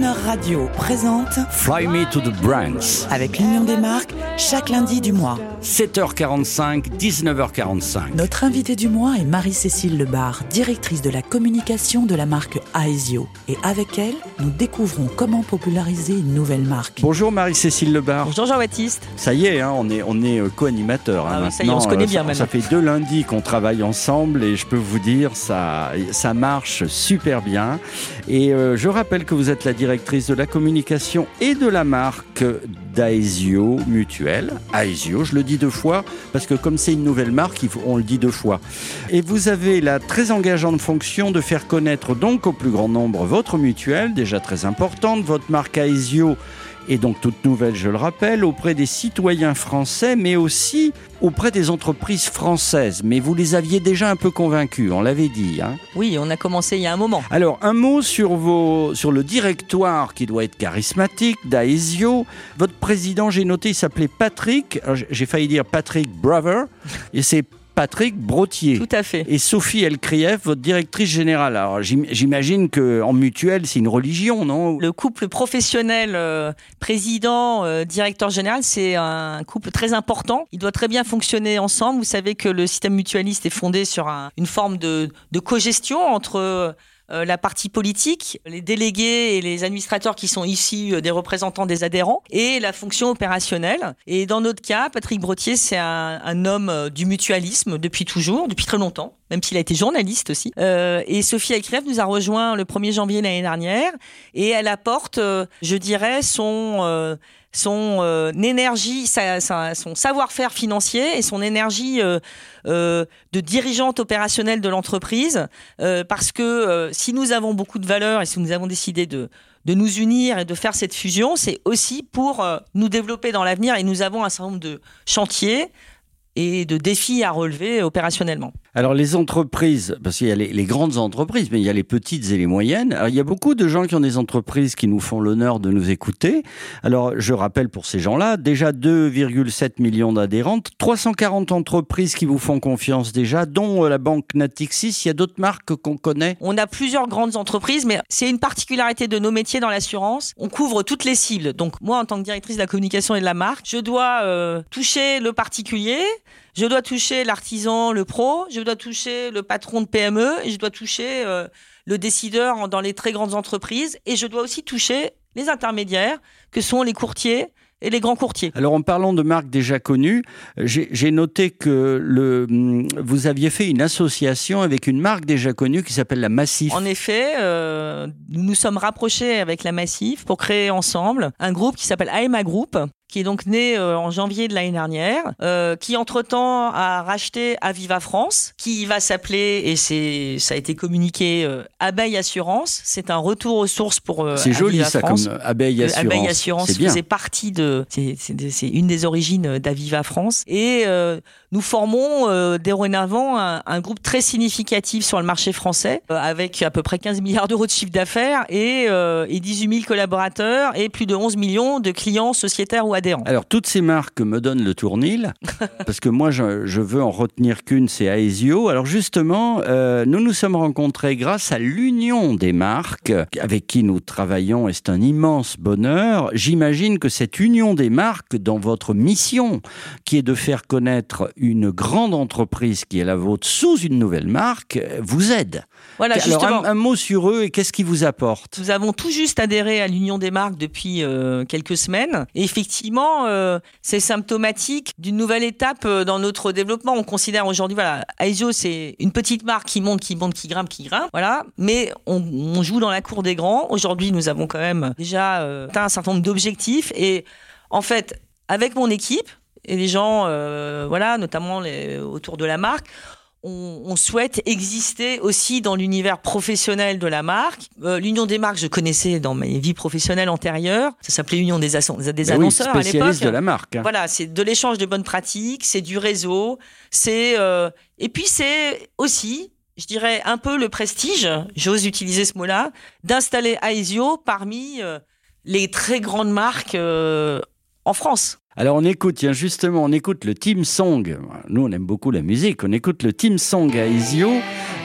Croner Radio présente Fly Me to the Brands. avec l'Union des marques chaque lundi du mois. 7h45, 19h45. Notre invitée du mois est Marie-Cécile Lebar, directrice de la communication de la marque Aesio. Et avec elle, nous découvrons comment populariser une nouvelle marque. Bonjour Marie-Cécile Lebar. Bonjour Jean-Baptiste. Ça y est, hein, on est, on est euh, co-animateurs. hein, Ah oui, ça y est, on se connaît Euh, bien ça, maintenant. ça fait deux lundis qu'on travaille ensemble et je peux vous dire, ça, ça marche super bien. Et euh, je rappelle que vous êtes la directrice de la communication et de la marque d'Aesio Mutuel. Aesio, je le dis deux fois parce que comme c'est une nouvelle marque, on le dit deux fois. Et vous avez la très engageante fonction de faire connaître donc au plus grand nombre votre mutuelle, déjà très importante, votre marque Aesio et donc toute nouvelle, je le rappelle, auprès des citoyens français, mais aussi auprès des entreprises françaises. Mais vous les aviez déjà un peu convaincus, on l'avait dit. Hein Oui, on a commencé il y a un moment. alors, un mot sur, vos, sur le directoire qui doit être charismatique d'Aesio. Votre président, j'ai noté, il s'appelait Patrick. J'ai failli dire Patrick Brother, et c'est Patrick Brotier. Tout à fait. Et Sophie Elkrief, votre directrice générale. Alors, j'im- j'imagine qu'en mutuelle, c'est une religion, non? Le couple professionnel euh, président euh, directeur général, c'est un couple très important. Il doit très bien fonctionner ensemble. Vous savez que le système mutualiste est fondé sur un- une forme de, de cogestion entre euh, la partie politique, les délégués et les administrateurs qui sont ici euh, des représentants des adhérents, et la fonction opérationnelle. Et dans notre cas, Patrick Brotier, c'est un, homme euh, du mutualisme depuis toujours, depuis très longtemps, même s'il a été journaliste aussi. Et Sophie Elkref nous a rejoint le 1er janvier l'année dernière, et elle apporte, je dirais, son... son euh, énergie, son savoir-faire financier et son énergie euh, euh, de dirigeante opérationnelle de l'entreprise, parce que si nous avons beaucoup de valeurs et si nous avons décidé de de nous unir et de faire cette fusion, c'est aussi pour nous développer dans l'avenir et nous avons un certain nombre de chantiers et de défis à relever opérationnellement. Alors les entreprises, parce qu'il y a les, grandes entreprises, mais il y a les petites et les moyennes. Alors il y a beaucoup de gens qui ont des entreprises qui nous font l'honneur de nous écouter. Alors je rappelle pour ces gens-là, déjà 2,7 millions d'adhérentes, 340 entreprises qui vous font confiance déjà, dont euh, la banque Natixis. Il y a d'autres marques qu'on connaît? On a plusieurs grandes entreprises, mais c'est une particularité de nos métiers dans l'assurance. On couvre toutes les cibles. Donc moi, en tant que directrice de la communication et de la marque, je dois euh, toucher le particulier, je dois toucher l'artisan, le pro, je dois toucher le patron de PME, et je dois toucher euh, le décideur dans les très grandes entreprises, et je dois aussi toucher les intermédiaires, que sont les courtiers et les grands courtiers. Alors en parlant de marques déjà connues, j'ai j'ai noté que le, hum, vous aviez fait une association avec une marque déjà connue qui s'appelle la Massif. En effet, euh, nous nous sommes rapprochés avec la Massif pour créer ensemble un groupe qui s'appelle AEMA Group, qui est donc né euh, en janvier de l'année dernière, euh, qui entre-temps a racheté Aviva France, qui va s'appeler, et c'est ça a été communiqué, euh, Abeille Assurance. C'est un retour aux sources pour euh, C'est joli ça France. comme abeille assurance. Abeille Assurance faisait partie de, c'est- une des origines d'Aviva France. Et nous formons dorénavant un, un groupe très significatif sur le marché français, avec à peu près 15 milliards d'euros de chiffre d'affaires et, et 18 000 collaborateurs et plus de 11 millions de clients sociétaires ou Alors toutes ces marques me donnent le tournil parce que moi je, je veux en retenir qu'une, c'est Aesio. Alors justement, euh, nous nous sommes rencontrés grâce à l'union des marques avec qui nous travaillons et c'est un immense bonheur. J'imagine que cette union des marques dans votre mission qui est de faire connaître une grande entreprise qui est la vôtre sous une nouvelle marque vous aide. Voilà, Alors justement. un, un mot sur eux et qu'est-ce qu'ils vous apportent Nous avons tout juste adhéré à l'Union des marques depuis euh, quelques semaines. Et effectivement, euh, c'est symptomatique d'une nouvelle étape euh, dans notre développement. On considère aujourd'hui, voilà, Aesio, c'est une petite marque qui monte, qui monte, qui grimpe, qui grimpe. Voilà. Mais on, joue dans la cour des grands. Aujourd'hui, nous avons quand même déjà euh, atteint un certain nombre d'objectifs. Et en fait, avec mon équipe et les gens, voilà, notamment autour de la marque, on, on souhaite exister aussi dans l'univers professionnel de la marque. Euh, L'Union des marques, je connaissais dans mes vies professionnelles antérieures. Ça s'appelait Union des, des Ben oui, annonceurs à l'époque. de la marque. hein. Voilà, c'est de l'échange de bonnes pratiques, c'est du réseau, c'est euh, et puis c'est aussi, je dirais un peu le prestige, j'ose utiliser ce mot-là, d'installer Aesio parmi euh, les très grandes marques euh, en France. Alors on écoute, tiens justement, on écoute le team song. Nous on aime beaucoup la musique. On écoute le team song à Isio,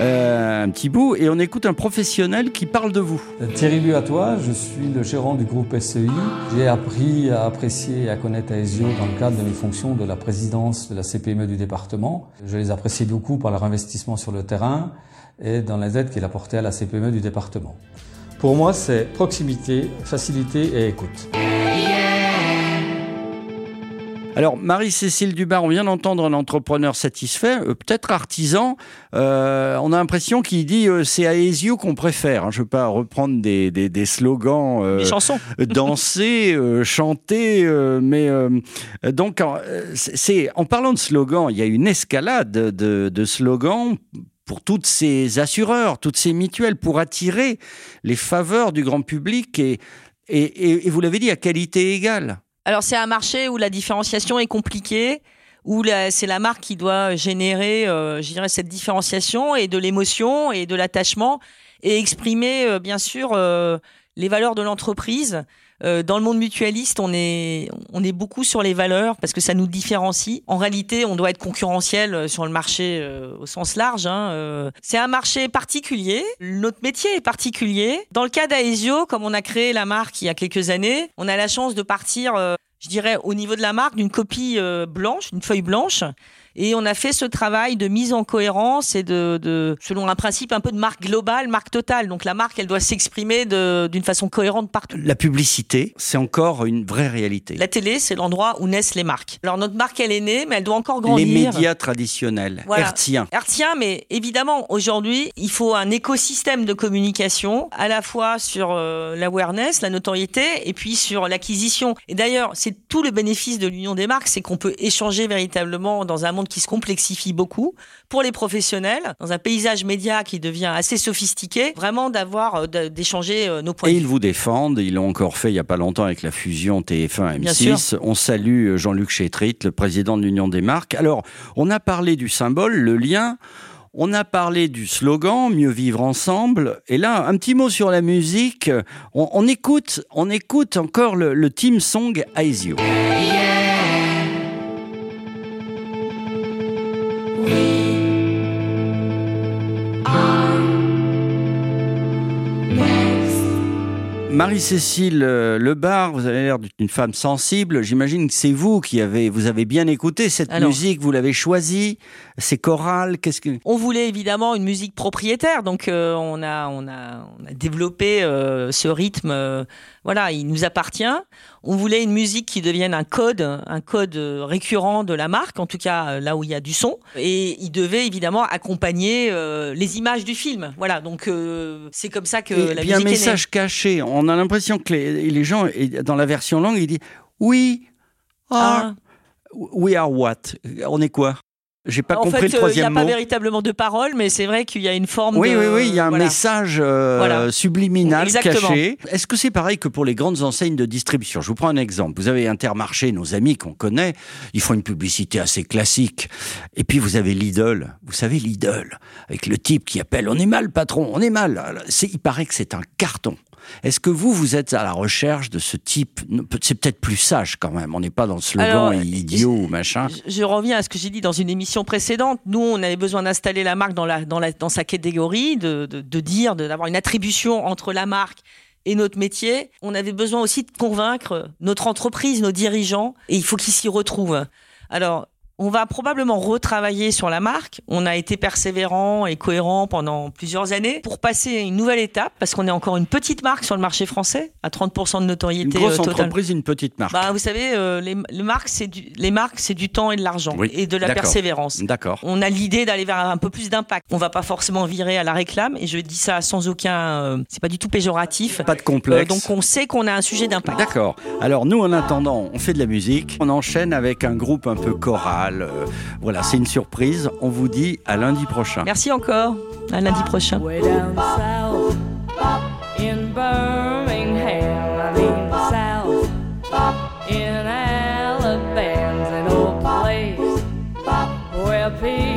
euh, un petit bout, et on écoute un professionnel qui parle de vous. Thierry à toi, je suis le gérant du groupe SEI. J'ai appris à apprécier et à connaître Aesio dans le cadre de mes fonctions de la présidence de la CPME du département. Je les apprécie beaucoup par leur investissement sur le terrain et dans les aides qu'il a portées à la CPME du département. Pour moi, c'est proximité, facilité et écoute. Alors, Marie-Cécile Dubar, on vient d'entendre un entrepreneur satisfait, euh, peut-être artisan. Euh, on a l'impression qu'il dit euh, c'est à Aesio qu'on préfère. Hein. Je ne veux pas reprendre des, des, slogans. des chansons. danser, chanter. mais donc, c'est en parlant de slogans, il y a une escalade de, de slogans pour toutes ces assureurs, toutes ces mutuelles, pour attirer les faveurs du grand public et, et, et vous l'avez dit, à qualité égale. Alors c'est un marché où la différenciation est compliquée, où c'est la marque qui doit générer, euh, je dirais, cette différenciation et de l'émotion et de l'attachement et exprimer, euh, bien sûr, euh, les valeurs de l'entreprise euh, dans le monde mutualiste, on est, on est beaucoup sur les valeurs parce que ça nous différencie. En réalité, on doit être concurrentiel euh, sur le marché euh, au sens large. Hein, c'est un marché particulier. Notre métier est particulier. Dans le cas d'Aesio, comme on a créé la marque il y a quelques années, on a la chance de partir, je dirais, au niveau de la marque, d'une copie blanche, d'une feuille blanche et on a fait ce travail de mise en cohérence et de, de selon un principe un peu de marque globale, marque totale. Donc la marque, elle doit s'exprimer d'une façon cohérente partout. La publicité, c'est encore une vraie réalité. La télé, c'est l'endroit où naissent les marques. Alors notre marque, elle est née, mais elle doit encore grandir. Les médias traditionnels, voilà. hertziens. Hertziens, mais évidemment, aujourd'hui, il faut un écosystème de communication, à la fois sur euh, l'awareness, la notoriété, et puis sur l'acquisition. Et d'ailleurs, c'est tout le bénéfice de l'union des marques, c'est qu'on peut échanger véritablement dans un monde qui se complexifie beaucoup pour les professionnels, dans un paysage média qui devient assez sophistiqué, vraiment d'avoir, euh, d'échanger euh, nos points de vue. Et ils vous défendent, ils l'ont encore fait il n'y a pas longtemps avec la fusion TF1 M6. On salue euh, Jean-Luc Chétrit, le président de l'Union des marques. Alors, on a parlé du symbole, le lien. On a parlé du slogan Mieux vivre ensemble. Et là, un petit mot sur la musique. On, écoute, on écoute encore le, team song Aesio. Marie-Cécile euh, Lebar, vous avez l'air d'une femme sensible. J'imagine que c'est vous qui avez, vous avez bien écouté cette musique, vous l'avez choisie. C'est choral. Qu'est-ce que On voulait évidemment une musique propriétaire, donc euh, on a, on a, on a développé euh, ce rythme. voilà, il nous appartient. On voulait une musique qui devienne un code, un code récurrent de la marque, en tout cas là où il y a du son. Et il devait évidemment accompagner les images du film. Voilà, donc c'est comme ça que la musique. un message caché on a l'impression que les, gens, dans la version longue, ils disent Oui, ah. we are what On est quoi? J'ai pas compris le troisième mot. Il n'y a pas véritablement de parole, mais c'est vrai qu'il y a une forme oui, de... Oui, oui, il y a un message euh, subliminal caché. Est-ce que c'est pareil que pour les grandes enseignes de distribution? Je vous prends un exemple. Vous avez Intermarché, nos amis qu'on connaît, ils font une publicité assez classique. Et puis vous avez Lidl. Vous savez, Lidl, avec le type qui appelle « On est mal, patron, on est mal ». Il paraît que c'est un carton. Est-ce que vous, vous êtes à la recherche de ce type? C'est peut-être plus sage quand même. On n'est pas dans le slogan idiot ou machin. Je, reviens à ce que j'ai dit dans une émission précédente. Nous, on avait besoin d'installer la marque dans, la, dans, la, dans sa catégorie, de, de, de dire, d'avoir une attribution entre la marque et notre métier. On avait besoin aussi de convaincre notre entreprise, nos dirigeants, et il faut qu'ils s'y retrouvent. Alors, on va probablement retravailler sur la marque. On a été persévérant et cohérent pendant plusieurs années pour passer à une nouvelle étape parce qu'on est encore une petite marque sur le marché français à 30% de notoriété. Une grosse euh, entreprise, une petite marque. Bah, vous savez, euh, les, marques, c'est du, les marques, c'est du temps et de l'argent et de la persévérance. D'accord. On a l'idée d'aller vers un peu plus d'impact. On va pas forcément virer à la réclame et je dis ça sans aucun, euh, c'est pas du tout péjoratif. Pas de complexe. donc on sait qu'on a un sujet d'impact. D'accord. Alors nous, en attendant, on fait de la musique. On enchaîne avec un groupe un peu choral euh, voilà, c'est une surprise. On vous dit à lundi prochain. Merci encore. À lundi prochain. Where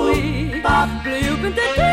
Monopoly. Blue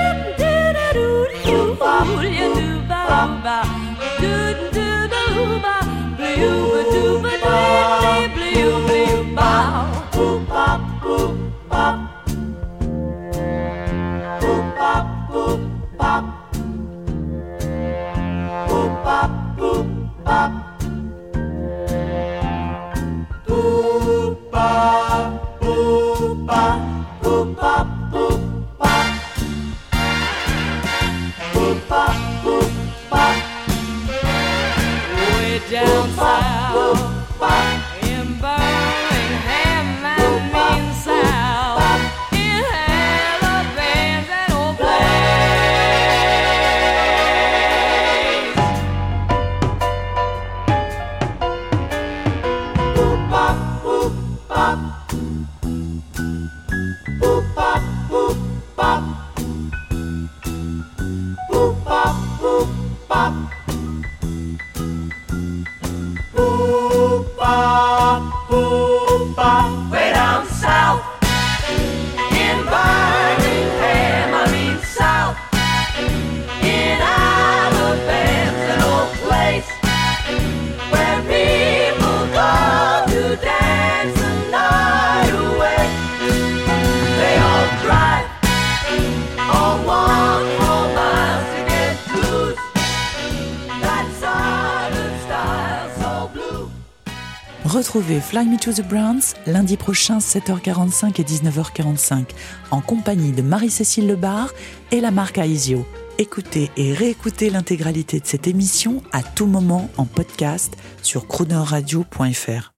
Retrouvez Fly Me to the Browns lundi prochain 7h45 et 19h45 en compagnie de Marie-Cécile Lebar et la marque Aesio. Écoutez et réécoutez l'intégralité de cette émission à tout moment en podcast sur croonerradio.fr.